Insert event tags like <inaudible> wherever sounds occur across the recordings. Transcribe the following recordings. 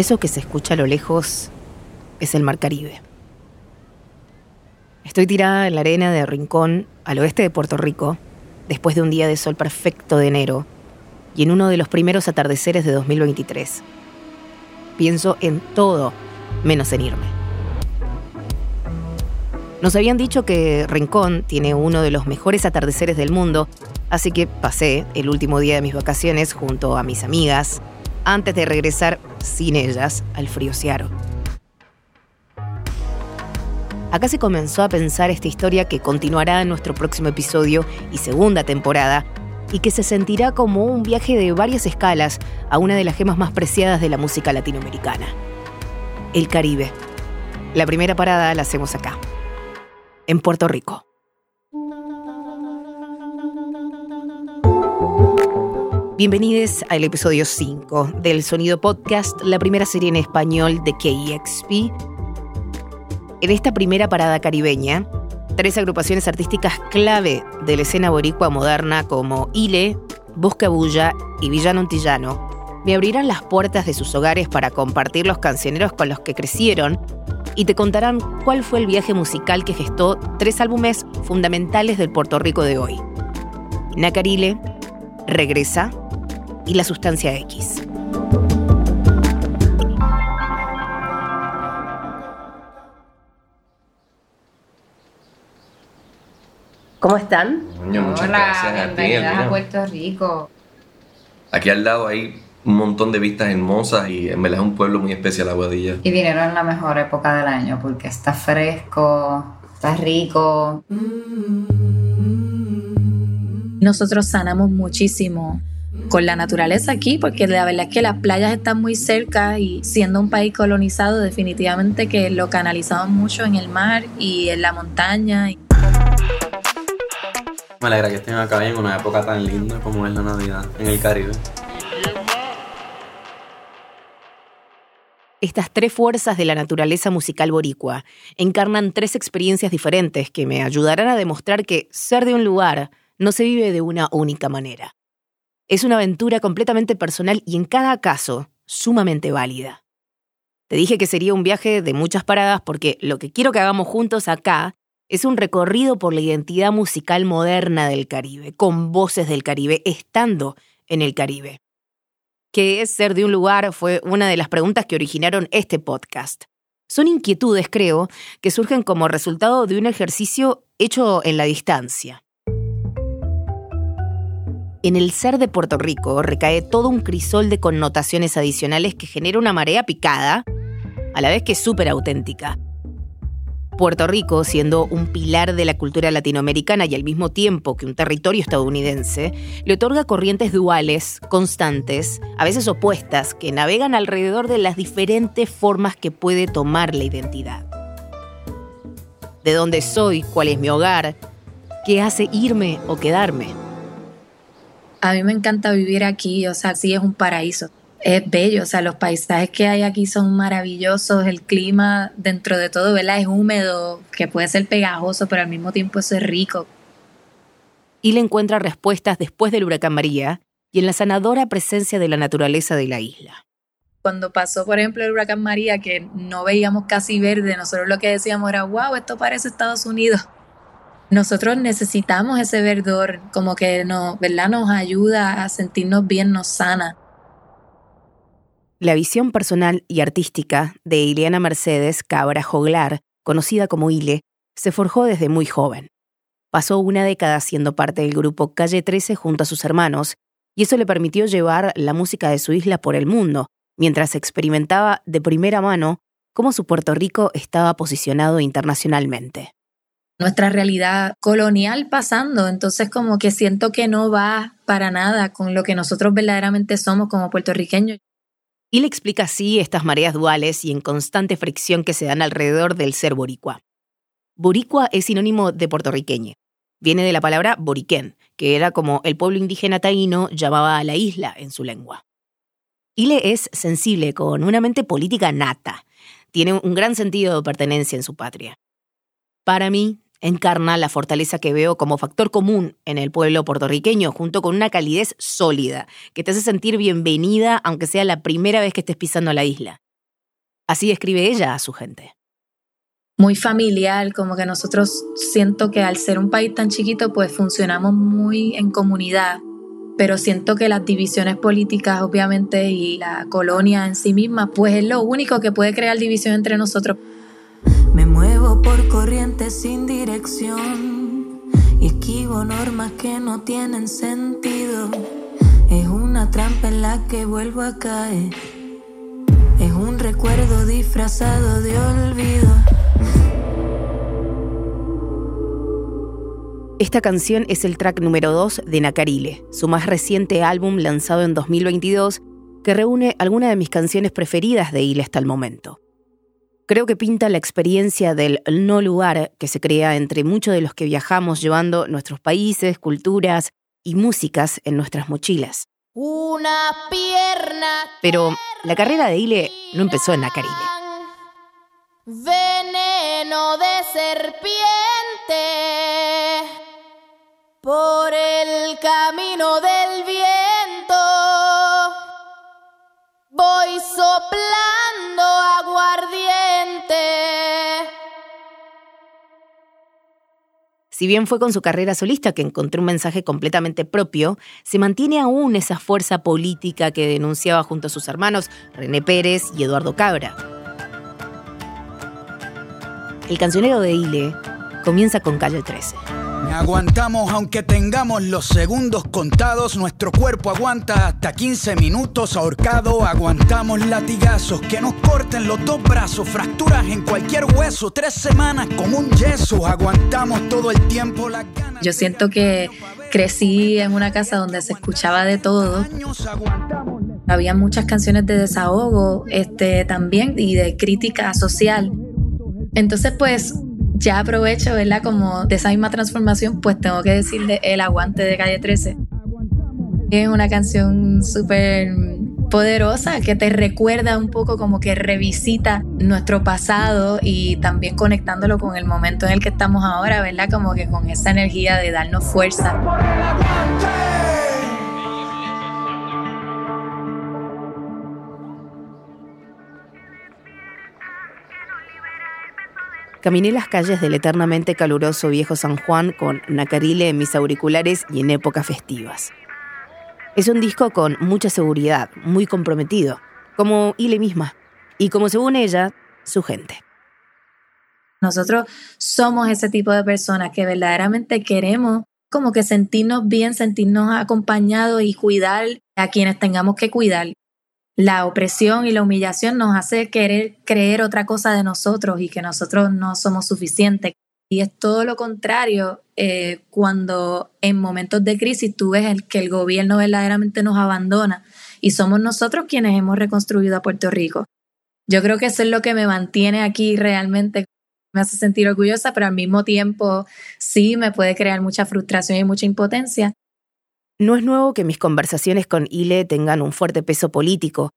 Eso que se escucha a lo lejos es el Mar Caribe. Estoy tirada en la arena de Rincón, al oeste de Puerto Rico, después de un día de sol perfecto de enero y en uno de los primeros atardeceres de 2023. Pienso en todo menos en irme. Nos habían dicho que Rincón tiene uno de los mejores atardeceres del mundo, así que pasé el último día de mis vacaciones junto a mis amigas, antes de regresar sin ellas al frío Ciaro. Acá se comenzó a pensar esta historia que continuará en nuestro próximo episodio y segunda temporada, y que se sentirá como un viaje de varias escalas a una de las gemas más preciadas de la música latinoamericana, el Caribe. La primera parada la hacemos acá, en Puerto Rico. Bienvenidos al episodio 5 del Sonido Podcast, la primera serie en español de KEXP. En esta primera parada caribeña, tres agrupaciones artísticas clave de la escena boricua moderna como Ile, Buscabulla y Villano Antillano me abrirán las puertas de sus hogares para compartir los cancioneros con los que crecieron y te contarán cuál fue el viaje musical que gestó tres álbumes fundamentales del Puerto Rico de hoy. Nacarile, Regresa y La Sustancia X. ¿Cómo están? muchas Hola, gracias a ti, a Puerto Rico. Aquí al lado hay un montón de vistas hermosas y en verdad es un pueblo muy especial, Aguadilla. Y vinieron en la mejor época del año porque está fresco, está rico. Nosotros sanamos muchísimo con la naturaleza aquí, porque la verdad es que las playas están muy cerca y siendo un país colonizado, definitivamente que lo canalizamos mucho en el mar y en la montaña. Me alegra que estén acá en una época tan linda como es la Navidad en el Caribe. Estas tres fuerzas de la naturaleza musical boricua encarnan tres experiencias diferentes que me ayudarán a demostrar que ser de un lugar no se vive de una única manera. Es una aventura completamente personal y en cada caso sumamente válida. Te dije que sería un viaje de muchas paradas porque lo que quiero que hagamos juntos acá es un recorrido por la identidad musical moderna del Caribe, con voces del Caribe, estando en el Caribe. ¿Qué es ser de un lugar? Fue una de las preguntas que originaron este podcast. Son inquietudes, creo, que surgen como resultado de un ejercicio hecho en la distancia. En el ser de Puerto Rico recae todo un crisol de connotaciones adicionales que genera una marea picada, a la vez que súper auténtica. Puerto Rico, siendo un pilar de la cultura latinoamericana y al mismo tiempo que un territorio estadounidense, le otorga corrientes duales, constantes, a veces opuestas, que navegan alrededor de las diferentes formas que puede tomar la identidad. De dónde soy, cuál es mi hogar, qué hace irme o quedarme. A mí me encanta vivir aquí, o sea, sí es un paraíso. Es bello, o sea, los paisajes que hay aquí son maravillosos, el clima dentro de todo, ¿verdad? Es húmedo, que puede ser pegajoso, pero al mismo tiempo eso es rico. Y le encuentra respuestas después del huracán María y en la sanadora presencia de la naturaleza de la isla. Cuando pasó, por ejemplo, el huracán María, que no veíamos casi verde, nosotros lo que decíamos era, wow, esto parece Estados Unidos. Nosotros necesitamos ese verdor, como que nos, ¿verdad? nos ayuda a sentirnos bien, nos sana. La visión personal y artística de Ileana Mercedes Cabra Joglar, conocida como Ile, se forjó desde muy joven. Pasó una década siendo parte del grupo Calle 13 junto a sus hermanos, y eso le permitió llevar la música de su isla por el mundo, mientras experimentaba de primera mano cómo su Puerto Rico estaba posicionado internacionalmente. Nuestra realidad colonial pasando, entonces como que siento que no va para nada con lo que nosotros verdaderamente somos como puertorriqueños. Y le explica así estas mareas duales y en constante fricción que se dan alrededor del ser boricua. Boricua es sinónimo de puertorriqueño. Viene de la palabra boriquén, que era como el pueblo indígena taíno llamaba a la isla en su lengua. Ile es sensible, con una mente política nata. Tiene un gran sentido de pertenencia en su patria. Para mí, encarna la fortaleza que veo como factor común en el pueblo puertorriqueño, junto con una calidez sólida, que te hace sentir bienvenida aunque sea la primera vez que estés pisando la isla. Así escribe ella a su gente. Muy familiar, como que nosotros siento que al ser un país tan chiquito, pues funcionamos muy en comunidad, pero siento que las divisiones políticas, obviamente, y la colonia en sí misma, pues es lo único que puede crear división entre nosotros. Me muevo por corrientes sin dirección y esquivo normas que no tienen sentido. Es una trampa en la que vuelvo a caer. Es un recuerdo disfrazado de olvido. Esta canción es el track número 2 de Nacarile, su más reciente álbum lanzado en 2022, que reúne algunas de mis canciones preferidas de Ile hasta el momento. Creo que pinta la experiencia del no lugar que se crea entre muchos de los que viajamos llevando nuestros países, culturas y músicas en nuestras mochilas. Una pierna. Pero la carrera de Ile no empezó en Nacarile. Veneno de serpiente por el camino del viento. Voy soplando Si bien fue con su carrera solista que encontró un mensaje completamente propio, se mantiene aún esa fuerza política que denunciaba junto a sus hermanos René Pérez y Eduardo Cabra. El cancionero de Ile comienza con Calle 13. Aguantamos aunque tengamos los segundos contados. Nuestro cuerpo aguanta hasta 15 minutos ahorcado. Aguantamos latigazos que nos corten los dos brazos. Fracturas en cualquier hueso. Tres semanas con un yeso. Aguantamos todo el tiempo las ganas. Yo siento que crecí en una casa donde se escuchaba de todo. Había muchas canciones de desahogo este, también y de crítica social. Entonces, pues ya aprovecho, ¿verdad? Como de esa misma transformación, pues tengo que decirle El Aguante de Calle 13. Es una canción súper poderosa que te recuerda un poco como que revisita nuestro pasado y también conectándolo con el momento en el que estamos ahora, ¿verdad? Como que con esa energía de darnos fuerza. Caminé las calles del eternamente caluroso viejo San Juan con Nacarile en mis auriculares y en épocas festivas. Es un disco con mucha seguridad, muy comprometido, como Ile misma, y como según ella, su gente. Nosotros somos ese tipo de personas que verdaderamente queremos como que sentirnos bien, sentirnos acompañados y cuidar a quienes tengamos que cuidar la opresión y la humillación nos hace querer creer otra cosa de nosotros y que nosotros no somos suficientes. Y es todo lo contrario eh, cuando en momentos de crisis tú ves el, que el gobierno verdaderamente nos abandona y somos nosotros quienes hemos reconstruido a Puerto Rico. Yo creo que eso es lo que me mantiene aquí realmente, me hace sentir orgullosa, pero al mismo tiempo sí me puede crear mucha frustración y mucha impotencia no es nuevo que mis conversaciones con Ile tengan un fuerte peso político.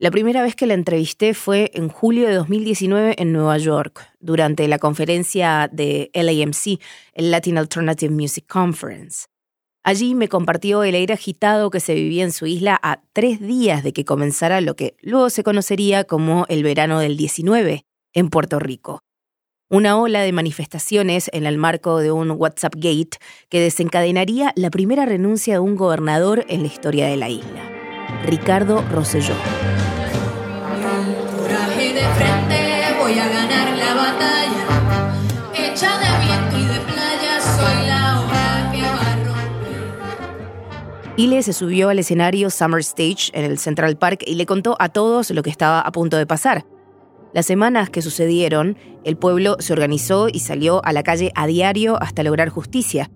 La primera vez que la entrevisté fue en julio de 2019 en Nueva York, durante la conferencia de LAMC, el Latin Alternative Music Conference. Allí me compartió el aire agitado que se vivía en su isla a tres días de que comenzara lo que luego se conocería como el verano del 19 en Puerto Rico una ola de manifestaciones en el marco de un WhatsApp Gate que desencadenaría la primera renuncia de un gobernador en la historia de la isla, Ricardo Rosselló. de frente, voy a ganar la batalla. Hecha de viento y de playa, soy la ola que va a romper. Ile se subió al escenario Summer Stage en el Central Park y le contó a todos lo que estaba a punto de pasar las semanas que sucedieron, el pueblo se organizó y salió a la calle a diario hasta lograr justicia.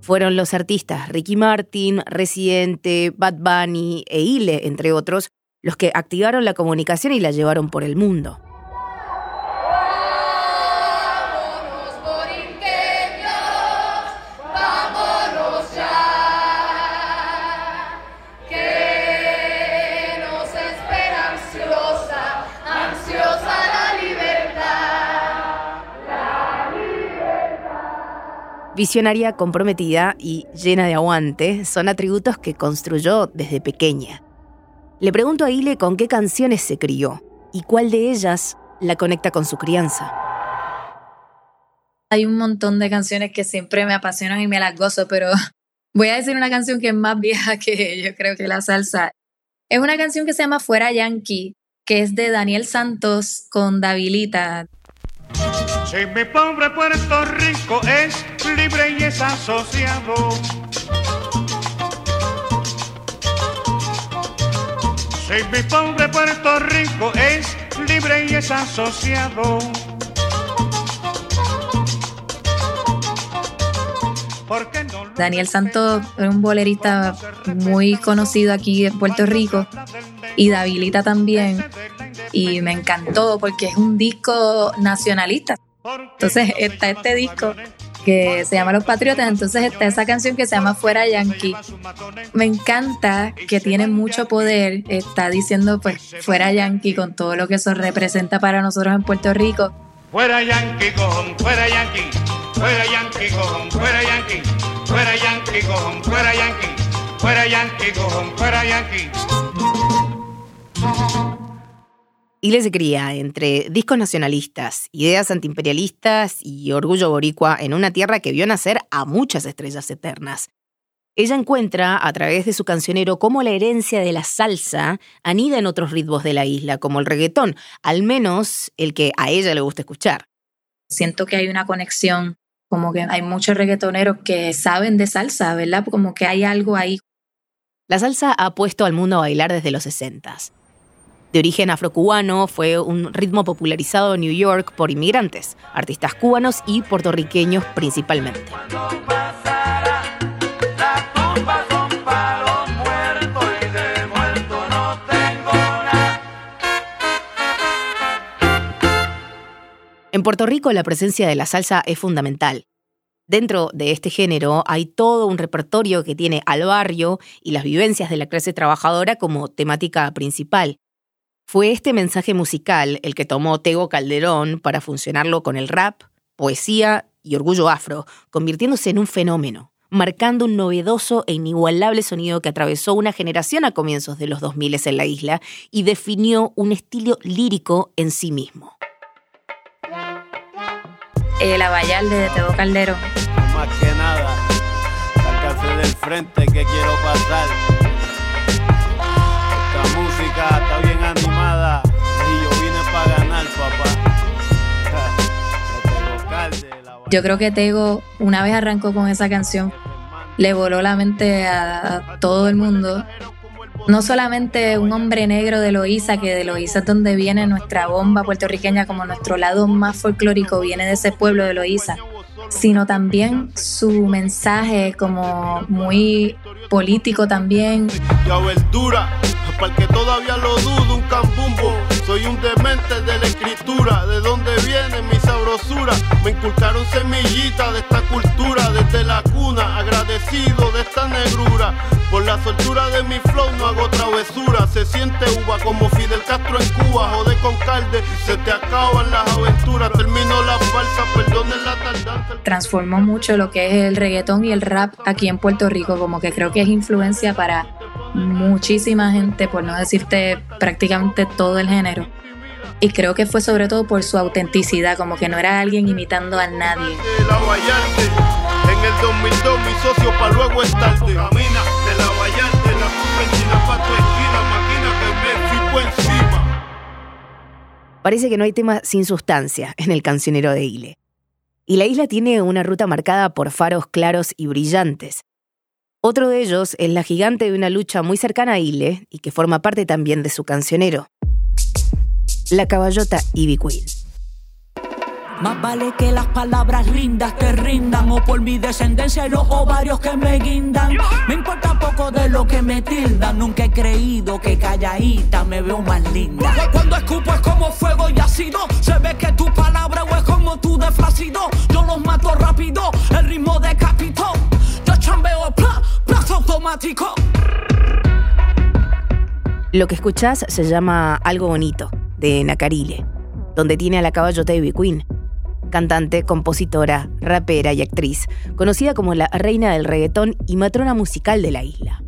Fueron los artistas Ricky Martin, Residente, Bad Bunny e Ile, entre otros, los que activaron la comunicación y la llevaron por el mundo. Visionaria, comprometida y llena de aguante son atributos que construyó desde pequeña. Le pregunto a Ile con qué canciones se crió, y cuál de ellas la conecta con su crianza. Hay un montón de canciones que siempre me apasionan y me las gozo, pero <laughs> voy a decir una canción que es más vieja que yo creo que la salsa. Es una canción que se llama Fuera Yankee, que es de Daniel Santos con Davilita. Si mi pobre Puerto Rico es libre y es asociado. Si mi pobre Puerto Rico es libre y es asociado. Daniel Santos es un bolerista muy conocido aquí en Puerto Rico y Davilita también. Y me encantó porque es un disco nacionalista. Entonces está este disco que se llama Los Patriotas, entonces está esa canción que se llama Fuera Yankee. Me encanta que tiene mucho poder, está diciendo pues Fuera Yankee con todo lo que eso representa para nosotros en Puerto Rico. Fuera Yankee, cojón, fuera Yankee, fuera Yankee, cojón, fuera Yankee, fuera Yankee, cojón, fuera Yankee, fuera Yankee, cojón, fuera Yankee. Ile se cría entre discos nacionalistas, ideas antiimperialistas y orgullo boricua en una tierra que vio nacer a muchas estrellas eternas. Ella encuentra, a través de su cancionero, cómo la herencia de la salsa anida en otros ritmos de la isla, como el reggaetón, al menos el que a ella le gusta escuchar. Siento que hay una conexión, como que hay muchos reggaetoneros que saben de salsa, ¿verdad? Como que hay algo ahí. La salsa ha puesto al mundo a bailar desde los 60 de origen afrocubano, fue un ritmo popularizado en New York por inmigrantes, artistas cubanos y puertorriqueños principalmente. En Puerto Rico la presencia de la salsa es fundamental. Dentro de este género hay todo un repertorio que tiene al barrio y las vivencias de la clase trabajadora como temática principal. Fue este mensaje musical el que tomó Tego Calderón para funcionarlo con el rap, poesía y orgullo afro, convirtiéndose en un fenómeno, marcando un novedoso e inigualable sonido que atravesó una generación a comienzos de los 2000 en la isla y definió un estilo lírico en sí mismo. El Abayalde de Tego Calderón. Más que nada, la del frente que quiero pasar música está bien animada. Yo creo que Tego, una vez arrancó con esa canción, le voló la mente a, todo el mundo. No solamente un hombre negro de Loíza, que de Loíza es donde viene nuestra bomba puertorriqueña, como nuestro lado más folclórico viene de ese pueblo de Loíza, sino también su mensaje como muy político también. Para que todavía lo dudo, un cambumbo. Soy un demente de la escritura. ¿De dónde viene mi sabrosura? Me inculcaron semillita de esta cultura desde la cuna. Agradecido de esta negrura. Por la soltura de mi flow no hago travesura. Se siente uva como Fidel Castro en Cuba. Jode con calde, se te acaban las aventuras. Termino la falsa, perdonen la tardanza. Transformó mucho lo que es el reggaetón y el rap aquí en Puerto Rico. Como que creo que es influencia para muchísima gente, por no decirte prácticamente todo el género. Y creo que fue sobre todo por su autenticidad, como que no era alguien imitando a nadie. En el 2002 mi socio para luego estar de Parece que no hay tema sin sustancia en el cancionero de Ile. Y la isla tiene una ruta marcada por faros claros y brillantes, otro de ellos es la gigante de una lucha muy cercana a Ile y que forma parte también de su cancionero, la caballota Ivy. Más vale que las palabras lindas te rindan o por mi descendencia y los ovarios que me guindan. Me importa poco de lo que me tildan. Nunca he creído que calladita me veo más linda. Cuando escupo es como fuego y ácido. Se ve que tu palabra o es como tu de Yo los mato rápido, el ritmo decapitó. Yo chambeo automático. Lo que escuchás se llama Algo Bonito, de Nacarile, donde tiene a la caballota Ivy Queen, cantante, compositora, rapera y actriz, conocida como la reina del reggaetón y matrona musical de la isla.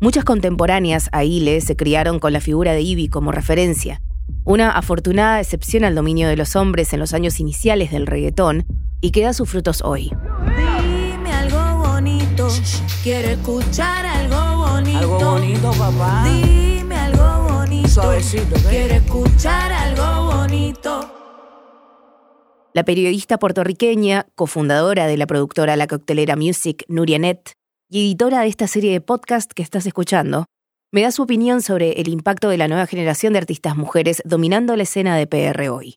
Muchas contemporáneas a Ile se criaron con la figura de Ivy como referencia, una afortunada excepción al dominio de los hombres en los años iniciales del reggaetón y que da sus frutos hoy. Dime algo bonito, quiero escuchar algo bonito. Algo bonito, papá. Dime algo bonito, Suavecito, quiero escuchar algo bonito. La periodista puertorriqueña, cofundadora de la productora La Coctelera Music, Nuria Net, y editora de esta serie de podcast que estás escuchando, me da su opinión sobre el impacto de la nueva generación de artistas mujeres dominando la escena de PR hoy.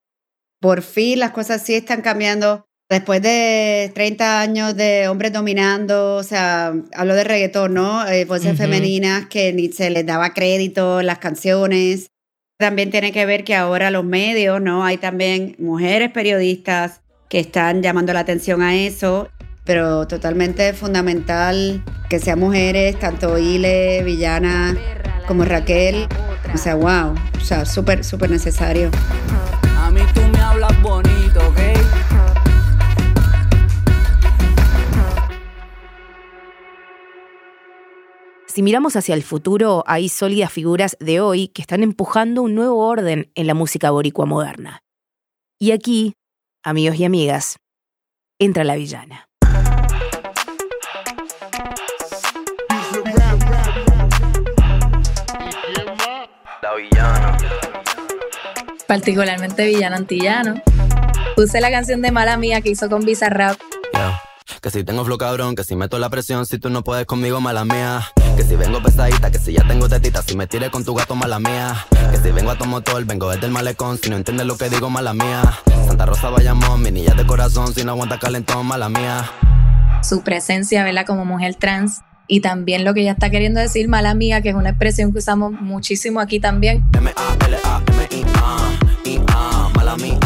Por fin las cosas sí están cambiando. Después de 30 años de hombres dominando, o sea, hablo de reggaetón, ¿no? Eh, voces Ujú. femeninas que ni se les daba crédito en las canciones. También tiene que ver que ahora los medios, ¿no? Hay también mujeres periodistas que están llamando la atención a eso, pero totalmente fundamental que sean mujeres, tanto Ile, Villana, como Raquel. O sea, wow, o sea, súper, súper necesario. Si miramos hacia el futuro, hay sólidas figuras de hoy que están empujando un nuevo orden en la música boricua moderna. Y aquí, amigos y amigas, entra la villana. La villana. particularmente Villano Antillano. Puse la canción de Mala Mía que hizo con Bizarrap. Yeah. Que si tengo flow cabrón, que si meto la presión, si tú no puedes conmigo, mala mía. Que si vengo pesadita, que si ya tengo tetita, si me tires con tu gato, mala mía. Que si vengo a tu motor, vengo desde el malecón, si no entiendes lo que digo, mala mía. Santa Rosa Bayamón, mi niña de corazón, si no aguanta calentón, mala mía. su presencia, ¿verdad? Como mujer trans. Y también lo que ella está queriendo decir, mala mía, que es una expresión que usamos muchísimo aquí también. M-A-L-A-M-I-A, I-A, mala mía.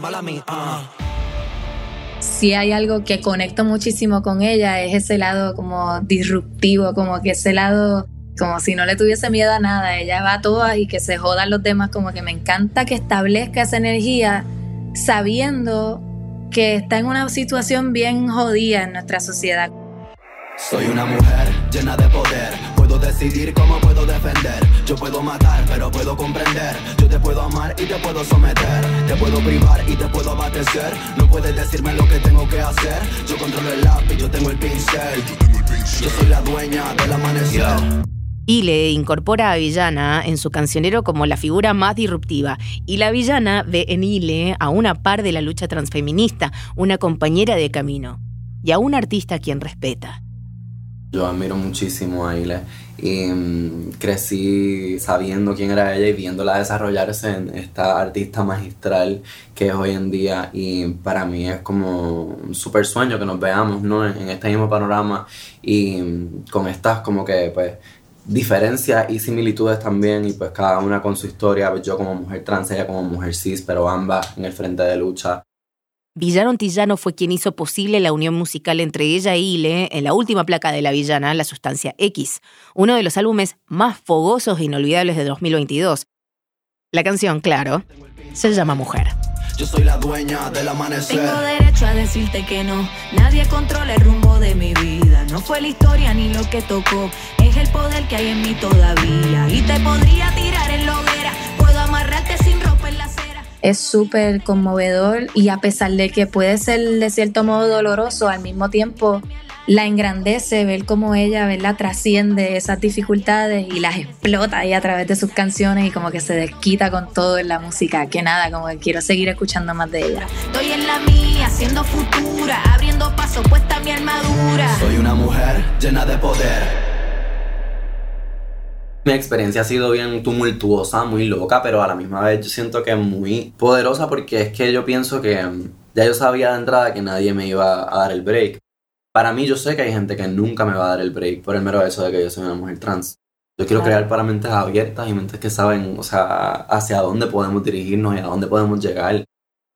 Mala mía. Si hay algo que conecto muchísimo con ella, es ese lado como disruptivo, como que ese lado, como si no le tuviese miedo a nada. Ella va a todas y que se jodan los demás, como que me encanta que establezca esa energía sabiendo que está en una situación bien jodida en nuestra sociedad. Soy una mujer llena de poder. Puedo decidir cómo puedo defender. Yo puedo matar, pero puedo comprender. Yo te puedo amar y te puedo someter. Te puedo privar y te puedo abatecer. No puedes decirme lo que tengo que hacer. Yo controlo el lápiz, yo tengo el pincel. Yo soy la dueña del amanecer. Y le incorpora a Villana en su cancionero como la figura más disruptiva. Y la Villana ve en Ile a una par de la lucha transfeminista, una compañera de camino. Y a un artista a quien respeta. Yo admiro muchísimo a Ile y mm, crecí sabiendo quién era ella y viéndola desarrollarse en esta artista magistral que es hoy en día. Y para mí es como un super sueño que nos veamos ¿no? en, en este mismo panorama. Y mm, con estas como que pues diferencias y similitudes también. Y pues cada una con su historia, yo como mujer trans, ella como mujer cis, pero ambas en el frente de lucha. Villano Antillano fue quien hizo posible la unión musical entre ella y Ile en la última placa de la villana, La Sustancia X, uno de los álbumes más fogosos e inolvidables de 2022. La canción, claro, se llama Mujer. Yo soy la dueña del amanecer. Tengo derecho a decirte que no. Nadie controla el rumbo de mi vida. No fue la historia ni lo que tocó. Es el poder que hay en mí todavía. Y te podría tirar en la hoguera. Puedo amarrarte sin Es súper conmovedor y a pesar de que puede ser de cierto modo doloroso, al mismo tiempo la engrandece ver cómo ella ¿verdad? trasciende esas dificultades y las explota ahí a través de sus canciones y como que se desquita con todo en la música. Que nada, como que quiero seguir escuchando más de ella. Estoy en la mía, siendo futura. Abriendo paso, puesta mi armadura. Soy una mujer llena de poder. Mi experiencia ha sido bien tumultuosa, muy loca, pero a la misma vez yo siento que muy poderosa porque es que yo pienso que mm, ya yo sabía de entrada que nadie me iba a dar el break. Para mí yo sé que hay gente que nunca me va a dar el break por el mero hecho de que yo soy una mujer trans. Yo quiero crear para mentes abiertas y mentes que saben, o sea, hacia dónde podemos dirigirnos y a dónde podemos llegar.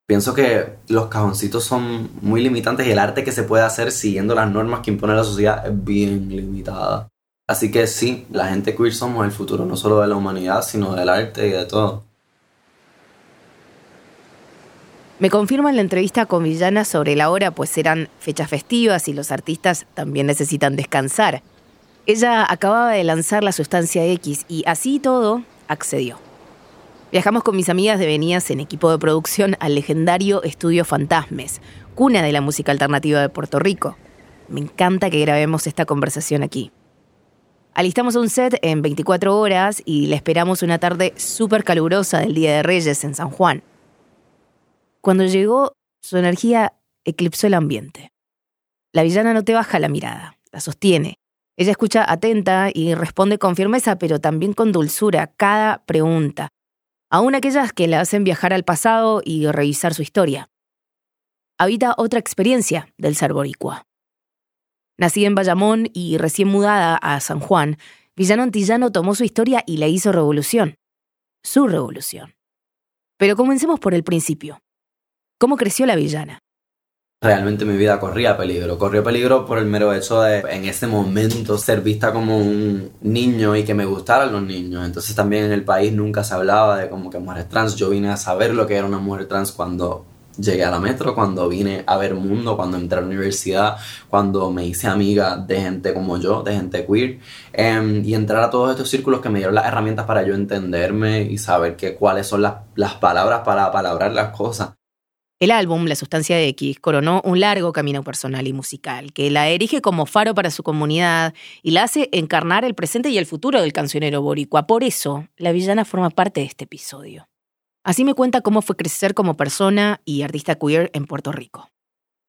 Pienso que los cajoncitos son muy limitantes y el arte que se puede hacer siguiendo las normas que impone la sociedad es bien limitada. Así que sí, la gente queer somos el futuro no solo de la humanidad, sino del arte y de todo. Me confirma en la entrevista con Villana sobre la hora, pues eran fechas festivas y los artistas también necesitan descansar. Ella acababa de lanzar la sustancia X y así todo accedió. Viajamos con mis amigas de Venías en equipo de producción al legendario Estudio Fantasmes, cuna de la música alternativa de Puerto Rico. Me encanta que grabemos esta conversación aquí. Alistamos un set en 24 horas y le esperamos una tarde súper calurosa del Día de Reyes en San Juan. Cuando llegó, su energía eclipsó el ambiente. La villana no te baja la mirada, la sostiene. Ella escucha atenta y responde con firmeza, pero también con dulzura, cada pregunta, aún aquellas que la hacen viajar al pasado y revisar su historia. Habita otra experiencia del ser boricua. Nacida en Bayamón y recién mudada a San Juan, Villano Antillano tomó su historia y la hizo revolución. Su revolución. Pero comencemos por el principio. ¿Cómo creció la villana? Realmente mi vida corría peligro. Corrió peligro por el mero hecho de en ese momento ser vista como un niño y que me gustaran los niños. Entonces también en el país nunca se hablaba de como que mujeres trans. Yo vine a saber lo que era una mujer trans cuando llegué a la metro, cuando vine a ver mundo, cuando entré a la universidad, cuando me hice amiga de gente como yo, de gente queer, em, y entrar a todos estos círculos que me dieron las herramientas para yo entenderme y saber que, cuáles son las, las palabras para palabrar las cosas. El álbum La Sustancia X coronó un largo camino personal y musical que la erige como faro para su comunidad y la hace encarnar el presente y el futuro del cancionero boricua. Por eso, la villana forma parte de este episodio. Así me cuenta cómo fue crecer como persona y artista queer en Puerto Rico.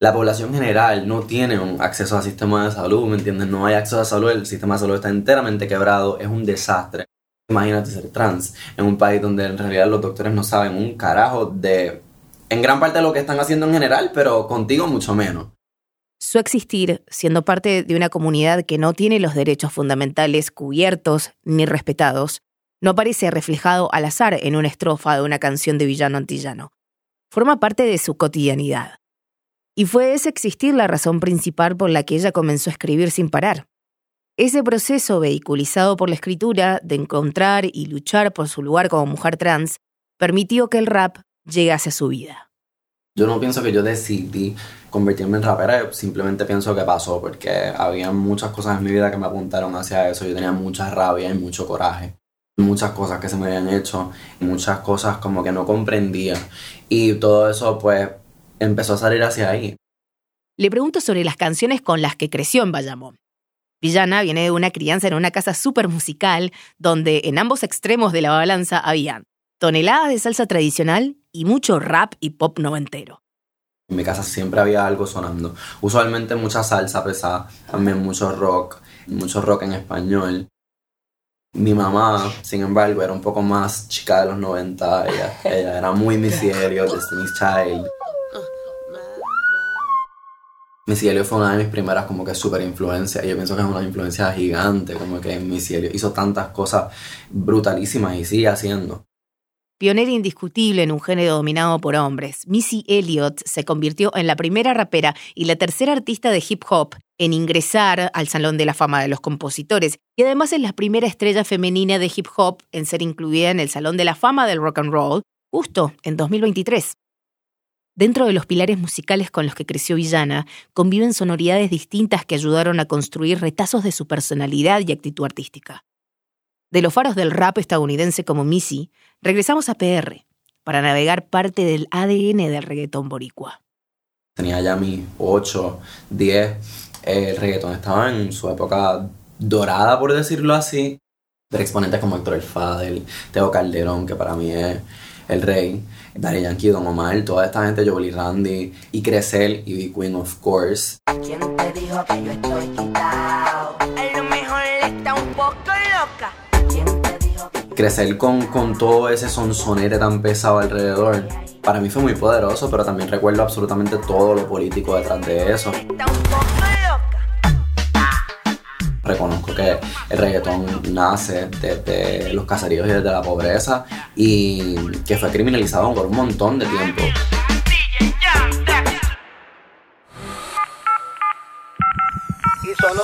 La población general no tiene un acceso al sistema de salud, ¿me entiendes? No hay acceso a salud, el sistema de salud está enteramente quebrado, es un desastre. Imagínate ser trans en un país donde en realidad los doctores no saben un carajo de, en gran parte de lo que están haciendo en general, pero contigo mucho menos. Su existir, siendo parte de una comunidad que no tiene los derechos fundamentales cubiertos ni respetados, no aparece reflejado al azar en una estrofa de una canción de villano antillano. Forma parte de su cotidianidad. Y fue ese existir la razón principal por la que ella comenzó a escribir sin parar. Ese proceso vehiculizado por la escritura de encontrar y luchar por su lugar como mujer trans permitió que el rap llegase a su vida. Yo no pienso que yo decidí convertirme en rapera, simplemente pienso que pasó porque había muchas cosas en mi vida que me apuntaron hacia eso. Yo tenía mucha rabia y mucho coraje muchas cosas que se me habían hecho, muchas cosas como que no comprendía y todo eso pues empezó a salir hacia ahí. Le pregunto sobre las canciones con las que creció en Bayamón. Villana viene de una crianza en una casa súper musical donde en ambos extremos de la balanza habían toneladas de salsa tradicional y mucho rap y pop noventero. En mi casa siempre había algo sonando. Usualmente mucha salsa pesada, también mucho rock, mucho rock en español. Mi mamá, sin embargo, era un poco más chica de los 90. Ella, era muy Missy Elliott, Destiny's Child. Missy Elliott fue una de mis primeras como que super influencias. Yo pienso que es una influencia gigante, como que Missy Elliott hizo tantas cosas brutalísimas y sigue haciendo. Pionera indiscutible en un género dominado por hombres, Missy Elliott se convirtió en la primera rapera y la tercera artista de hip hop en ingresar al Salón de la Fama de los Compositores y además es la primera estrella femenina de hip hop en ser incluida en el Salón de la Fama del Rock and Roll justo en 2023. Dentro de los pilares musicales con los que creció Villana, conviven sonoridades distintas que ayudaron a construir retazos de su personalidad y actitud artística. De los faros del rap estadounidense como Missy, regresamos a PR para navegar parte del ADN del reggaetón boricua. Tenía ya mis 8, 10, el reggaetón estaba en su época dorada, por decirlo así. De exponentes como Héctor El Fadel, Teo Calderón, que para mí es el rey, Daddy Yankee, Don Omar, toda esta gente, Jolie Randy, y Crecel y Big Queen, of course. ¿Quién te dijo que yo estoy quitado? Crecer con, con todo ese sonsonete tan pesado alrededor, para mí fue muy poderoso, pero también recuerdo absolutamente todo lo político detrás de eso. Reconozco que el reggaetón nace desde los caseríos y desde la pobreza y que fue criminalizado por un montón de tiempo. Y solo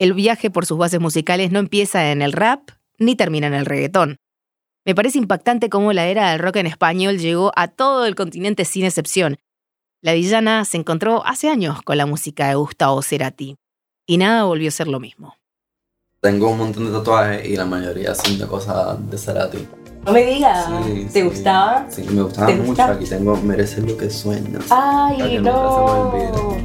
El viaje por sus bases musicales no empieza en el rap ni termina en el reggaetón. Me parece impactante cómo la era del rock en español llegó a todo el continente sin excepción. La villana se encontró hace años con la música de Gustavo Cerati y nada volvió a ser lo mismo. Tengo un montón de tatuajes y la mayoría son de cosas de Cerati. No me digas, Sí, ¿te sí. gustaba? Sí, me gustaba ¿Te mucho. gusta? Aquí tengo Merecer lo que sueñas. Ay, no.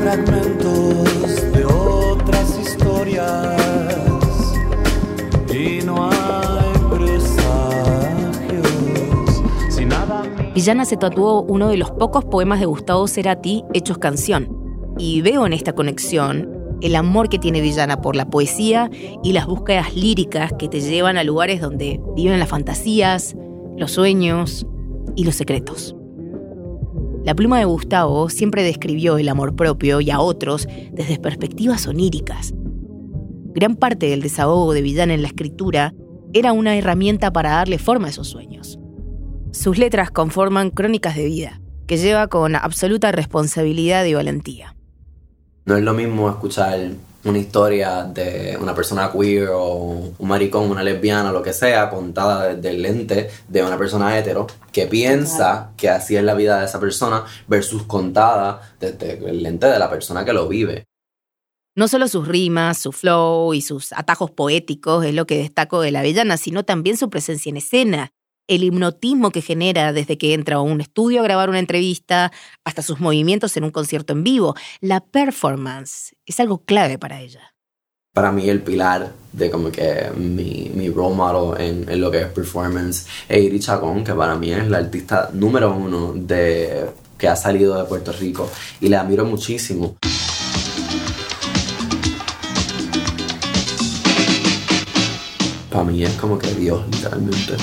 Fragmentos de otras historias y no hay presagios nada Villana se tatuó uno de los pocos poemas de Gustavo Cerati hechos canción. Y veo en esta conexión el amor que tiene Villana por la poesía y las búsquedas líricas que te llevan a lugares donde viven las fantasías, los sueños y los secretos. La pluma de Gustavo siempre describió el amor propio y a otros desde perspectivas oníricas. Gran parte del desahogo de Villana en la escritura era una herramienta para darle forma a esos sueños. Sus letras conforman crónicas de vida, que lleva con absoluta responsabilidad y valentía. No es lo mismo escuchar una historia de una persona queer o un maricón, una lesbiana, lo que sea, contada desde el lente de una persona hetero que piensa que así es la vida de esa persona versus contada desde el lente de la persona que lo vive. No solo sus rimas, su flow y sus atajos poéticos es lo que destaco de la villana, sino también su presencia en escena, el hipnotismo que genera desde que entra a un estudio a grabar una entrevista hasta sus movimientos en un concierto en vivo. La performance es algo clave para ella. Para mí el pilar de como que mi, mi role model en, en lo que es performance es Iri Chacón, que para mí es la artista número uno de, que ha salido de Puerto Rico y la admiro muchísimo. Para mí es como que Dios, literalmente.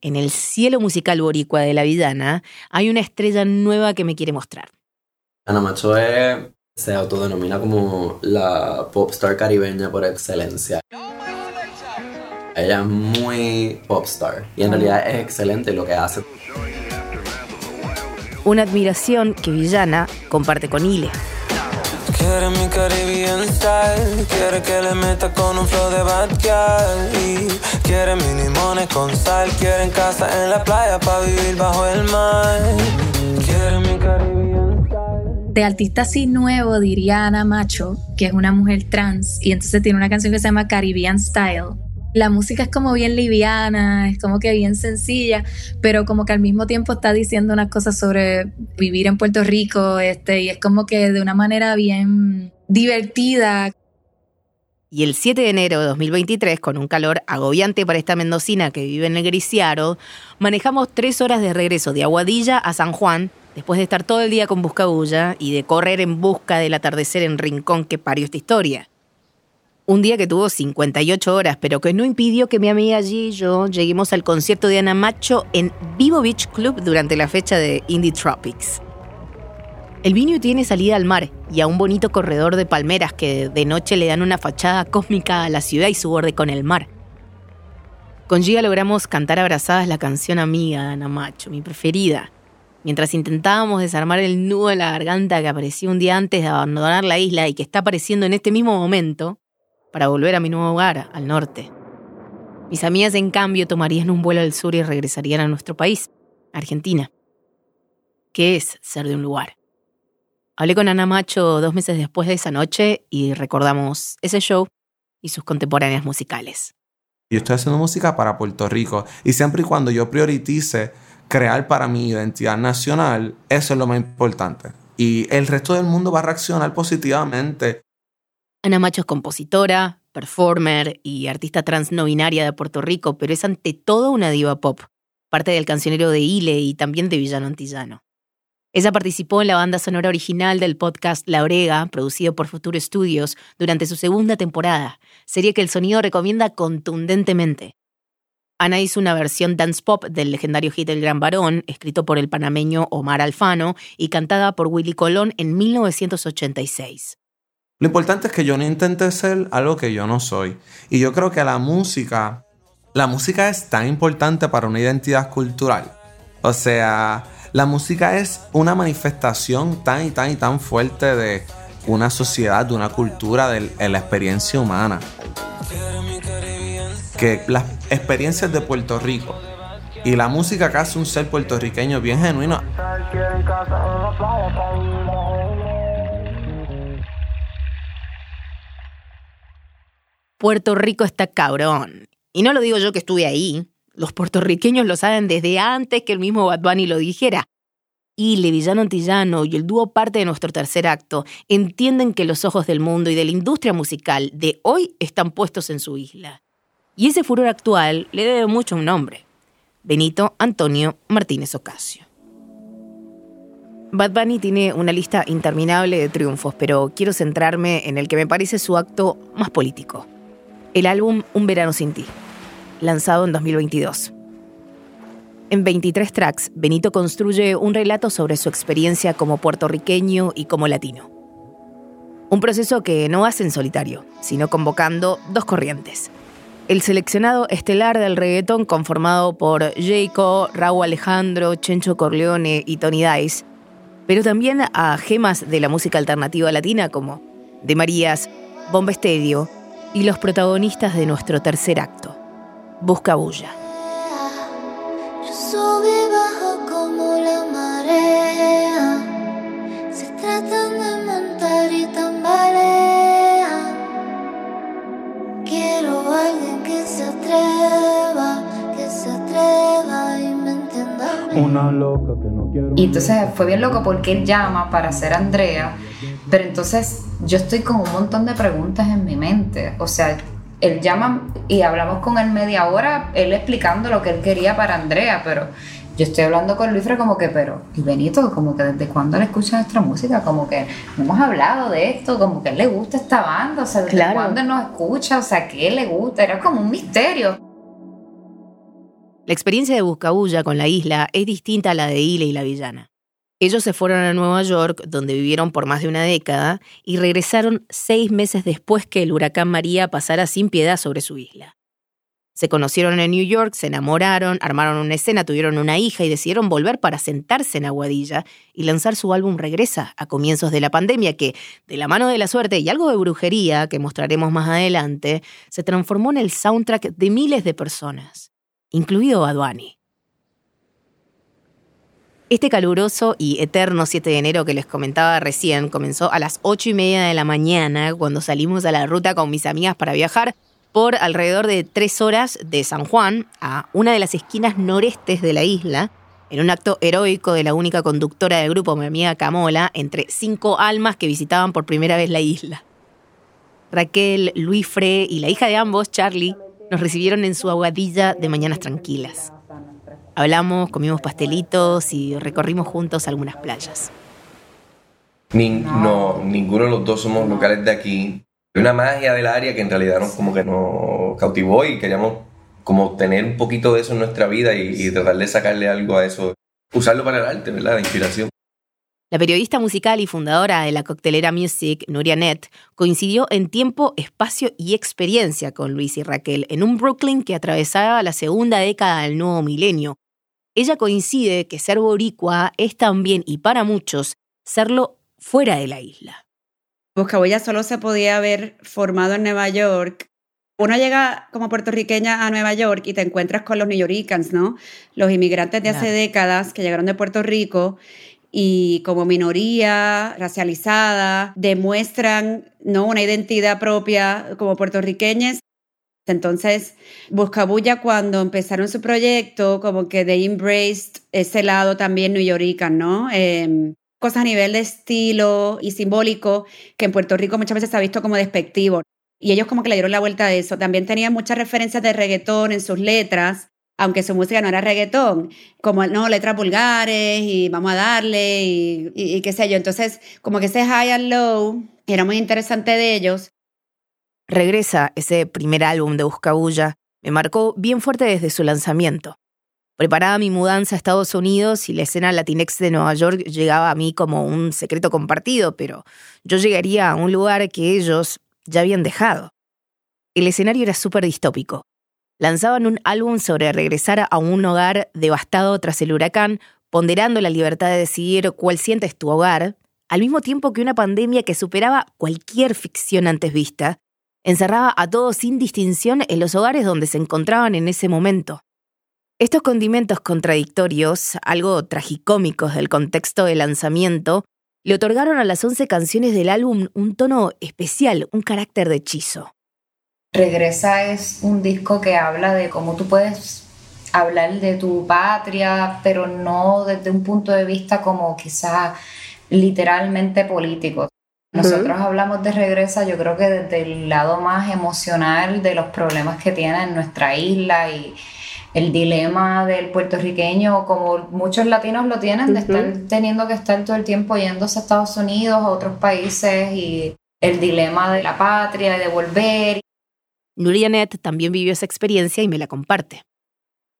En el cielo musical boricua de la villana hay una estrella nueva que me quiere mostrar. Ana Macho es- se autodenomina como la pop star caribeña por excelencia. Ella es muy pop star y en realidad es excelente lo que hace. Una admiración que Villana comparte con Ile. Quiere mi Caribbean style, quiere que le meta con un flow de bad girl y quiere mis limones con sal, quiere en casa en la playa para vivir bajo el mar. Quiere mi Caribbean style. De artista así nuevo diría Ana Macho, que es una mujer trans, y entonces tiene una canción que se llama Caribbean Style. La música es como bien liviana, es como que bien sencilla, pero como que al mismo tiempo está diciendo unas cosas sobre vivir en Puerto Rico, este, y es como que de una manera bien divertida. Y el 7 de enero de 2023, con un calor agobiante para esta mendocina que vive en el Griciaro, manejamos tres horas de regreso de Aguadilla a San Juan, después de estar todo el día con Buscabulla y de correr en busca del atardecer en Rincón que parió esta historia. Un día que tuvo 58 horas, pero que no impidió que mi amiga allí y yo lleguemos al concierto de Ana Macho en Vivo Beach Club durante la fecha de Indie Tropics. El Vinio tiene salida al mar y a un bonito corredor de palmeras que de noche le dan una fachada cósmica a la ciudad y su borde con el mar. Con Giga logramos cantar abrazadas la canción amiga de Ana Macho, mi preferida, mientras intentábamos desarmar el nudo en la garganta que apareció un día antes de abandonar la isla y que está apareciendo en este mismo momento para volver a mi nuevo hogar, al norte. Mis amigas, en cambio, tomarían un vuelo al sur y regresarían a nuestro país, Argentina. ¿Qué es ser de un lugar? Hablé con Ana Macho dos meses después de esa noche y recordamos ese show y sus contemporáneas musicales. Yo estoy haciendo música para Puerto Rico y siempre y cuando yo prioritice crear para mi identidad nacional, eso es lo más importante. Y el resto del mundo va a reaccionar positivamente. Ana Macho es compositora, performer y artista trans no binaria de Puerto Rico, pero es ante todo una diva pop, parte del cancionero de Ile y también de Villano Antillano. Ella participó en la banda sonora original del podcast La Brega, producido por Futuro Studios, durante su segunda temporada, serie que el sonido recomienda contundentemente. Ana hizo una versión dance pop del legendario hit El Gran Varón, escrito por el panameño Omar Alfano y cantada por Willy Colón en 1986. Lo importante es que yo no intente ser algo que yo no soy. Y yo creo que la música la música es tan importante para una identidad cultural. O sea, la música es una manifestación tan y tan y tan fuerte de una sociedad, de una cultura, de, la experiencia humana. Que las experiencias de Puerto Rico y la música que hace un ser puertorriqueño bien genuino Puerto Rico está cabrón. Y no lo digo yo que estuve ahí. Los puertorriqueños lo saben desde antes que el mismo Bad Bunny lo dijera. Y Levillano Antillano y el dúo parte de nuestro tercer acto entienden que los ojos del mundo y de la industria musical de hoy están puestos en su isla. Y ese furor actual le debe mucho un nombre. Benito Antonio Martínez Ocasio. Bad Bunny tiene una lista interminable de triunfos, pero quiero centrarme en el que me parece su acto más político. El álbum Un verano sin ti, lanzado en 2022. En 23 tracks, Benito construye un relato sobre su experiencia como puertorriqueño y como latino. Un proceso que no hace en solitario, sino convocando dos corrientes. El seleccionado estelar del reggaetón conformado por Jayco, Raúl Alejandro, Chencho Corleone y Tony Dice, pero también a gemas de la música alternativa latina como De Marías, Bomba Estéreo y los protagonistas de nuestro tercer acto, Busca Bulla. Yo sube y bajo como la marea. Se tratan de montar y tambalean. Quiero a alguien que se atreva, que se atreva y me entienda. Una loca que no quiero. Y entonces fue bien loco porque él llama para ser Andrea, pero entonces yo estoy con un montón de preguntas en mi mente. O sea, él llama y hablamos con él media hora, él explicando lo que él quería para Andrea, pero yo estoy hablando con Luisra como que, pero, y Benito, como que desde cuándo él escucha nuestra música, como que no hemos hablado de esto, como que él le gusta esta banda, o sea, desde Claro. cuándo él nos escucha, o sea, que él le gusta, era como un misterio. La experiencia de Buscabulla con la isla es distinta a la de Ile y la Villana. Ellos se fueron a Nueva York, donde vivieron por más de una década, y regresaron seis meses después que el huracán María pasara sin piedad sobre su isla. Se conocieron en New York, se enamoraron, armaron una escena, tuvieron una hija y decidieron volver para sentarse en Aguadilla y lanzar su álbum Regresa a comienzos de la pandemia que, de la mano de la suerte y algo de brujería que mostraremos más adelante, se transformó en el soundtrack de miles de personas, incluido Bad Bunny. Este caluroso y eterno 7 de enero que les comentaba recién comenzó a las 8 y media de la mañana cuando salimos a la ruta con mis amigas para viajar por alrededor de tres horas de San Juan a una de las esquinas norestes de la isla, en un acto heroico de la única conductora del grupo, mi amiga Camola, entre cinco almas que visitaban por primera vez la isla. Raquel, Luis Fre y la hija de ambos, Charlie, nos recibieron en su aguadilla de mañanas tranquilas. Hablamos, comimos pastelitos y recorrimos juntos algunas playas. Nin- no, ninguno de los dos somos locales de aquí. Hay una magia del área que en realidad nos, como que nos cautivó y queríamos como tener un poquito de eso en nuestra vida y, y tratar de sacarle algo a eso. Usarlo para el arte, ¿verdad? La inspiración. La periodista musical y fundadora de la coctelera Music, Nuria Net, coincidió en tiempo, espacio y experiencia con Luis y Raquel en un Brooklyn que atravesaba la segunda década del nuevo milenio. Ella coincide que ser boricua es también, y para muchos, serlo fuera de la isla. Buscabulla solo se podía haber formado en Nueva York. Uno llega como puertorriqueña a Nueva York y te encuentras con los New Yorkers, ¿no? Los inmigrantes de hace décadas que llegaron de Puerto Rico y como minoría racializada demuestran no una identidad propia como puertorriqueños entonces, Buscabulla cuando empezaron su proyecto, como que they embraced ese lado también New Yorican, ¿no? Eh, cosas a nivel de estilo y simbólico que en Puerto Rico muchas veces se ha visto como despectivo. Y ellos como que le dieron la vuelta a eso. También tenían muchas referencias de reggaetón en sus letras, aunque su música no era reggaetón, como no, letras vulgares y vamos a darle y, y- y qué sé yo. Entonces, como que ese high and low era muy interesante de ellos. Regresa, ese primer álbum de Buscabulla, me marcó bien fuerte desde su lanzamiento. Preparaba mi mudanza a Estados Unidos y la escena latinex de Nueva York llegaba a mí como un secreto compartido, pero yo llegaría a un lugar que ellos ya habían dejado. El escenario era súper distópico. Lanzaban un álbum sobre regresar a un hogar devastado tras el huracán, ponderando la libertad de decidir cuál sientes tu hogar, al mismo tiempo que una pandemia que superaba cualquier ficción antes vista, encerraba a todos sin distinción en los hogares donde se encontraban en ese momento. Estos condimentos contradictorios, algo tragicómicos del contexto de lanzamiento, le otorgaron a las 11 canciones del álbum un tono especial, un carácter de hechizo. Regresa es un disco que habla de cómo tú puedes hablar de tu patria, pero no desde un punto de vista como quizá literalmente político. Nosotros hablamos de Regresa, yo creo que desde el lado más emocional de los problemas que tiene en nuestra isla y el dilema del puertorriqueño, como muchos latinos lo tienen, de estar teniendo que estar todo el tiempo yéndose a Estados Unidos, a otros países y el dilema de la patria y de volver. Nuria Net también vivió esa experiencia y me la comparte.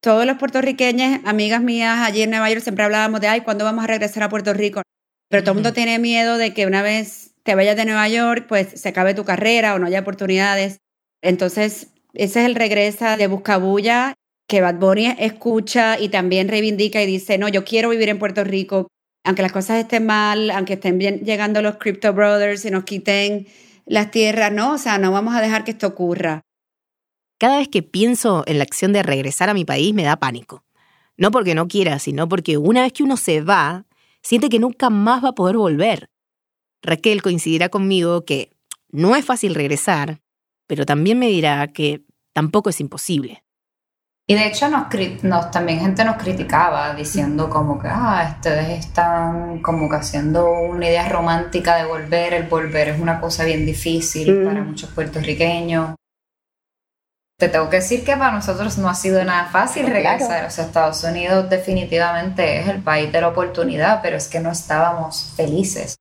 Todos los puertorriqueños, amigas mías, allí en Nueva York siempre hablábamos de, ay, ¿cuándo vamos a regresar a Puerto Rico? Pero todo el mundo tiene miedo de que una vez te vayas de Nueva York, pues se acabe tu carrera o no haya oportunidades. Entonces, ese es el regresa de Buscabulla que Bad Bunny escucha y también reivindica y dice, no, yo quiero vivir en Puerto Rico, aunque las cosas estén mal, aunque estén bien llegando los Crypto Brothers y nos quiten las tierras, no, o sea, no vamos a dejar que esto ocurra. Cada vez que pienso en la acción de regresar a mi país me da pánico. No porque no quiera, sino porque una vez que uno se va, siente que nunca más va a poder volver. Raquel coincidirá conmigo que no es fácil regresar, pero también me dirá que tampoco es imposible. Y de hecho nos, nos- también gente nos criticaba diciendo como que, ah, ustedes están como que haciendo una idea romántica de volver, el volver es una cosa bien difícil para muchos puertorriqueños. Te tengo que decir que para nosotros no ha sido nada fácil Claro. regresar. O sea, Estados Unidos definitivamente es el país de la oportunidad, pero es que no estábamos felices.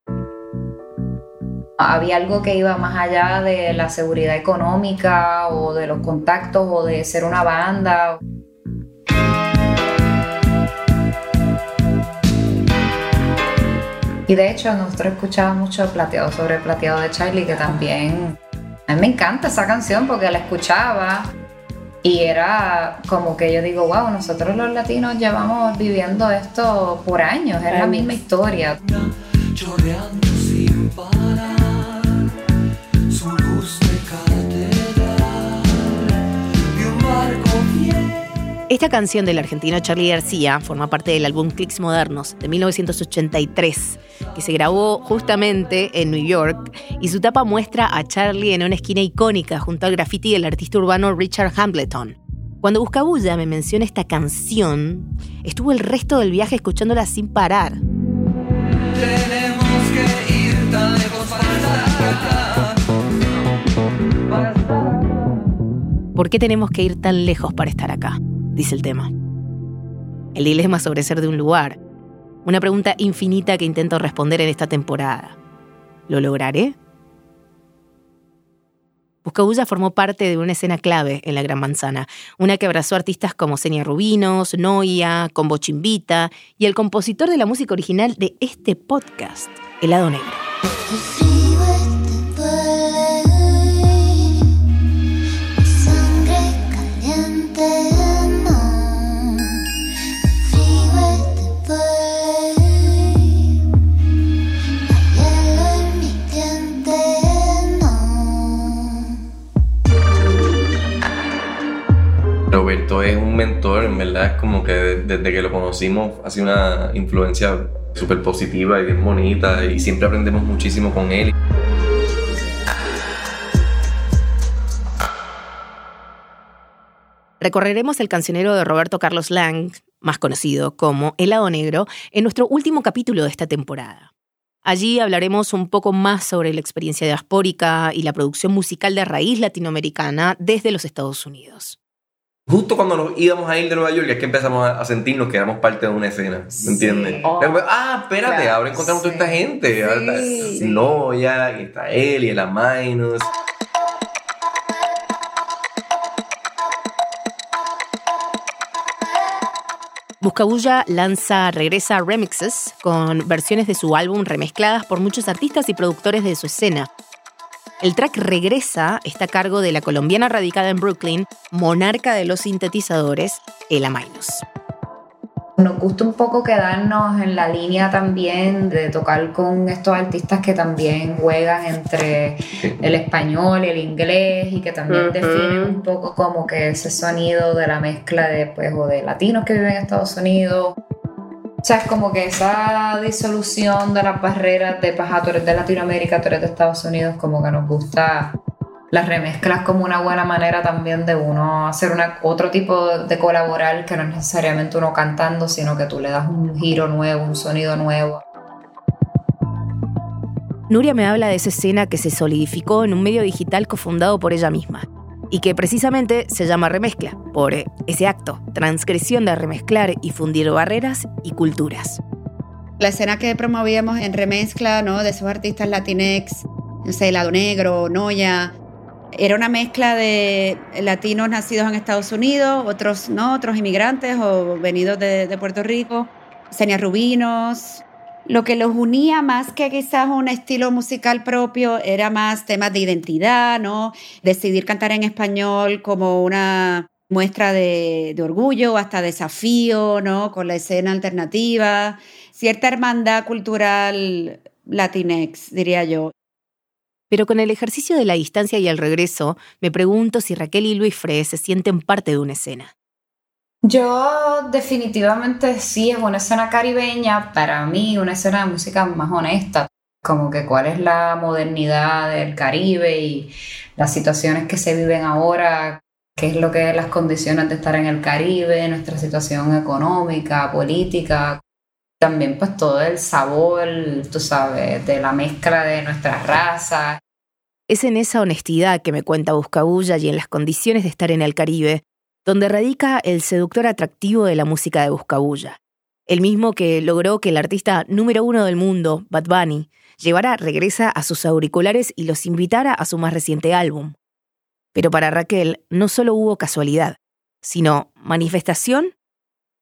Había algo que iba más allá de la seguridad económica o de los contactos o de ser una banda. Y de hecho, nosotros escuchábamos mucho Plateado sobre Plateado de Charlie, que también a mí me encanta esa canción porque la escuchaba y era como que yo digo, wow, nosotros los latinos llevamos viviendo esto por años, es la misma historia. Chorreando sin parar, Esta canción del argentino Charlie García forma parte del álbum Clicks Modernos de 1983, que se grabó justamente en New York y su tapa muestra a Charlie en una esquina icónica junto al graffiti del artista urbano Richard Hambleton. Cuando Buscabulla me menciona esta canción, estuvo el resto del viaje escuchándola sin parar. Tenemos que ir tan lejos para estar acá. ¿Por qué tenemos que ir tan lejos para estar acá? Dice el tema. El dilema sobre ser de un lugar. Una pregunta infinita que intento responder en esta temporada. ¿Lo lograré? Buscabulla formó parte de una escena clave en la Gran Manzana, una que abrazó artistas como Senia Rubinos, Noia, Combo Chimbita y el compositor de la música original de este podcast, Helado Negro. Roberto es un mentor, en verdad es como que desde que lo conocimos ha sido una influencia súper positiva y bien bonita y siempre aprendemos muchísimo con él. Recorreremos el cancionero de Roberto Carlos Lang, más conocido como Helado Negro, en nuestro último capítulo de esta temporada. Allí hablaremos un poco más sobre la experiencia diaspórica y la producción musical de raíz latinoamericana desde los Estados Unidos. Justo cuando nos íbamos a ir de Nueva York es que empezamos a sentirnos que éramos parte de una escena, ¿me entiendes? Oh. Ah, espérate, Claro, ahora encontramos toda esta gente. Ahora está Sí. Noia, y está él, y el Amainos. Buscabulla lanza Regresa Remixes con versiones de su álbum remezcladas por muchos artistas y productores de su escena. El track Regresa está a cargo de la colombiana radicada en Brooklyn, monarca de los sintetizadores, Ela Mainos. Nos gusta un poco quedarnos en la línea también de tocar con estos artistas que también juegan entre el español y el inglés y que también definen un poco como que ese sonido de la mezcla de, pues, o de latinos que viven en Estados Unidos. O sea, es como que esa disolución de las barreras de, ah, tú eres de Latinoamérica, tú eres de Estados Unidos, como que nos gusta las remezclas como una buena manera también de uno hacer una, otro tipo de colaborar que no es necesariamente uno cantando, sino que tú le das un giro nuevo, un sonido nuevo. Nuria me habla de esa escena que se solidificó en un medio digital cofundado por ella misma y que precisamente se llama remezcla, por ese acto, transgresión de remezclar y fundir barreras y culturas. La escena que promovíamos en remezcla, ¿no? De esos artistas latinex, no sé, Lado Negro, Noya, era una mezcla de latinos nacidos en Estados Unidos, otros no, otros inmigrantes o venidos de, de Puerto Rico, Senia Rubinos. Lo que los unía más que quizás un estilo musical propio era más temas de identidad, ¿no? Decidir cantar en español como una muestra de, de orgullo, hasta desafío, ¿no? Con la escena alternativa, cierta hermandad cultural latinex, diría yo. Pero con el ejercicio de la distancia y el regreso, me pregunto si Raquel y Luis Fre se sienten parte de una escena. Yo definitivamente sí es una escena caribeña, para mí una escena de música más honesta, como que cuál es la modernidad del Caribe y las situaciones que se viven ahora, qué es lo que es las condiciones de estar en el Caribe, nuestra situación económica, política, también pues todo el sabor, tú sabes, de la mezcla de nuestras razas. Es en esa honestidad que me cuenta Buscabulla y en las condiciones de estar en el Caribe, donde radica el seductor atractivo de la música de Buscabulla. El mismo que logró que el artista número uno del mundo, Bad Bunny, llevara regresa a sus auriculares y los invitara a su más reciente álbum. Pero para Raquel no solo hubo casualidad, sino manifestación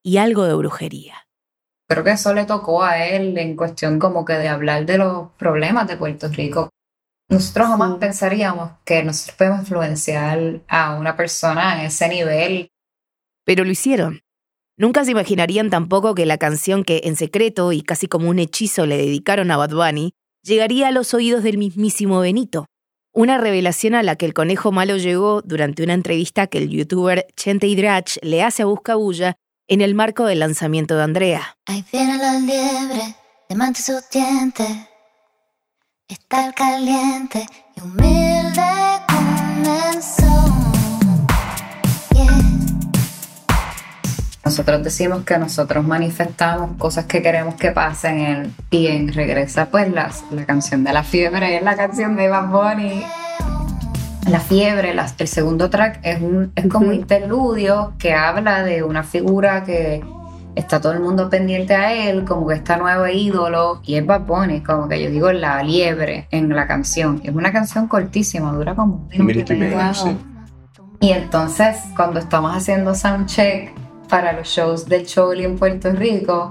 y algo de brujería. Creo que eso le tocó a él en cuestión como que de hablar de los problemas de Puerto Rico. Nosotros jamás pensaríamos que nosotros podemos influenciar a una persona en ese nivel. Pero lo hicieron. Nunca se imaginarían tampoco que la canción que en secreto y casi como un hechizo le dedicaron a Bad Bunny llegaría a los oídos del mismísimo Benito. Una revelación a la que el conejo malo llegó durante una entrevista que el youtuber Chente Hidrach le hace a Buscabulla en el marco del lanzamiento de Andrea. Ahí viene la liebre, diamante sus el caliente y humilde comenzó. Yeah. Nosotros decimos que nosotros manifestamos cosas que queremos que pasen en- y en regresa pues las- la canción de la fiebre, es la canción de Bad Bunny. La fiebre, las- el segundo track es, un, es como un interludio que habla de una figura que está todo el mundo pendiente a él, como que está nuevo ídolo, y es Bad Bunny, como que yo digo la liebre en la canción. Es una canción cortísima, dura como un minuto y Minuto y medio. medio, sí. Y entonces, cuando estamos haciendo soundcheck para los shows del Choli en Puerto Rico,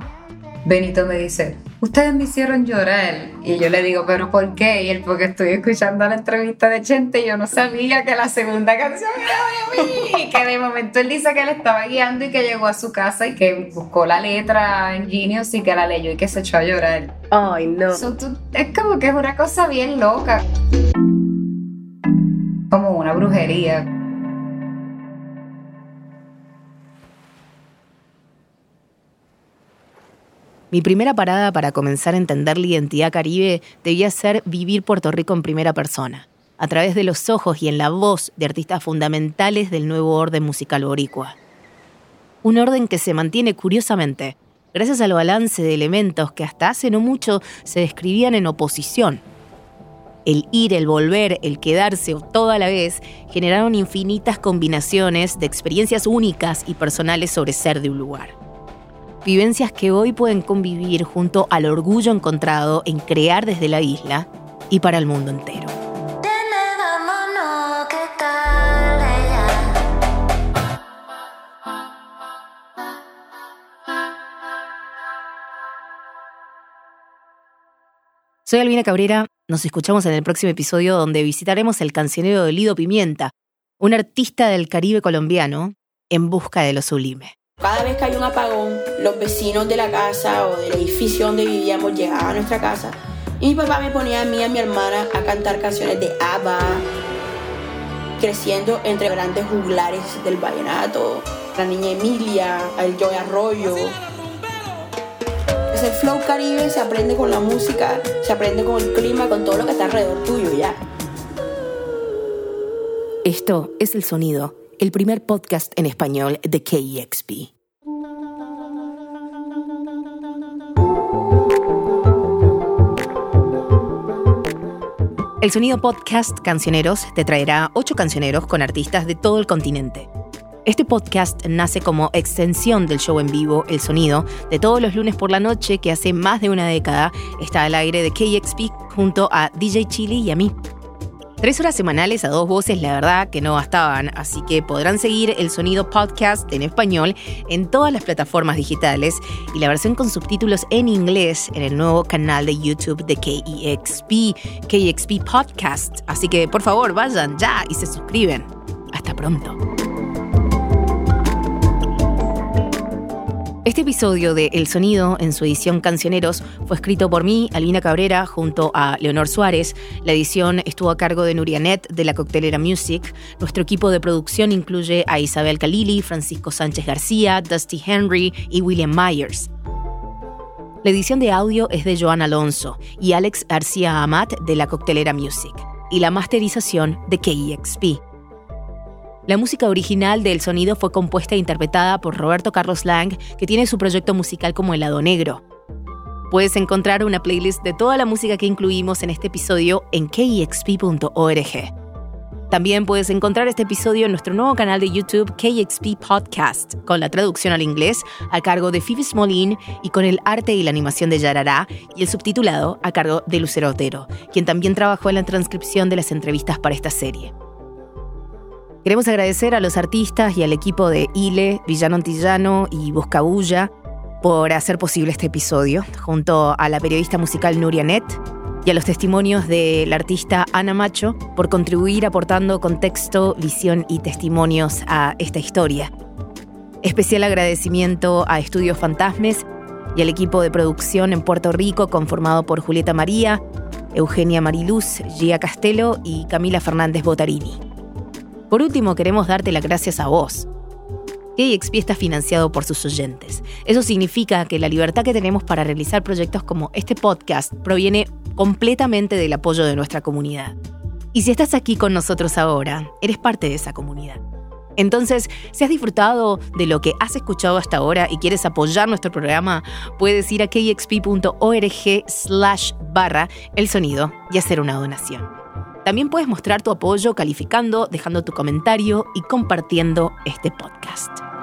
Benito me dice, ustedes me hicieron llorar. Y yo le digo, ¿pero por qué? Y él, porque estoy escuchando la entrevista de Chente y yo no sabía que la segunda canción era de mí. <laughs> Y que de momento él dice que él estaba guiando y que llegó a su casa y que buscó la letra en Genius y que la leyó y que se echó a llorar. Ay, no. So, tú- es como que es una cosa bien loca. Como una brujería. Mi primera parada para comenzar a entender la identidad caribe debía ser vivir Puerto Rico en primera persona, a través de los ojos y en la voz de artistas fundamentales del nuevo orden musical boricua. Un orden que se mantiene curiosamente, gracias al balance de elementos que hasta hace no mucho se describían en oposición. El ir, el volver, el quedarse o todo a la vez generaron infinitas combinaciones de experiencias únicas y personales sobre ser de un lugar vivencias que hoy pueden convivir junto al orgullo encontrado en crear desde la isla y para el mundo entero. Soy Albina Cabrera Nos escuchamos en el próximo episodio donde visitaremos el cancionero de Lido Pimienta, un artista del Caribe colombiano en busca de lo sublime. Cada vez que hay un apagón, los vecinos de la casa o del edificio donde vivíamos llegaban a nuestra casa y mi papá me ponía a mí y a mi hermana a cantar canciones de ABBA, creciendo entre grandes juglares del vallenato, la niña Emilia, el Joey Arroyo. Ese flow caribe se aprende con la música, se aprende con el clima, con todo lo que está alrededor tuyo ya. Esto es El Sonido, el primer podcast en español de KEXP. El Sonido Podcast Cancioneros te traerá ocho cancioneros con artistas de todo el continente. Este podcast nace como extensión del show en vivo El Sonido de todos los lunes por la noche que hace más de una década está al aire de KXP junto a DJ Chili y a mí. Tres horas semanales a dos voces, la verdad que no bastaban, así que podrán seguir el sonido podcast en español en todas las plataformas digitales y la versión con subtítulos en inglés en el nuevo canal de YouTube de KEXP, KEXP Podcast. Así que por favor vayan ya y se suscriben. Hasta pronto. Este episodio de El Sonido, en su edición Cancioneros, fue escrito por mí, Alina Cabrera, junto a Leonor Suárez. La edición estuvo a cargo de Nurianet, de la Coctelera Music. Nuestro equipo de producción incluye a Isabel Kalili, Francisco Sánchez García, Dusty Henry y William Myers. La edición de audio es de Joan Alonso y Alex García Amat, de la Coctelera Music. Y la masterización de KEXP. La música original del sonido fue compuesta e interpretada por Roberto Carlos Lang, que tiene su proyecto musical como Helado Negro. Puedes encontrar una playlist de toda la música que incluimos en este episodio en kexp.org. También puedes encontrar este episodio en nuestro nuevo canal de YouTube KXP Podcast, con la traducción al inglés a cargo de Phoebe Smolin y con el arte y la animación de Yarará y el subtitulado a cargo de Lucero Otero, quien también trabajó en la transcripción de las entrevistas para esta serie. Queremos agradecer a los artistas y al equipo de Ile, Villano Antillano y Buscabulla por hacer posible este episodio, junto a la periodista musical Nuria Net y a los testimonios de la artista Ana Macho por contribuir aportando contexto, visión y testimonios a esta historia. Especial agradecimiento a Estudios Fantasmes y al equipo de producción en Puerto Rico conformado por Julieta María, Eugenia Mariluz, Gia Castelo y Camila Fernández Botarini. Por último, queremos darte las gracias a vos. KXP está financiado por sus oyentes. Eso significa que la libertad que tenemos para realizar proyectos como este podcast proviene completamente del apoyo de nuestra comunidad. Y si estás aquí con nosotros ahora, eres parte de esa comunidad. Entonces, si has disfrutado de lo que has escuchado hasta ahora y quieres apoyar nuestro programa, puedes ir a kxp.org slash barra el sonido y hacer una donación. También puedes mostrar tu apoyo calificando, dejando tu comentario y compartiendo este podcast.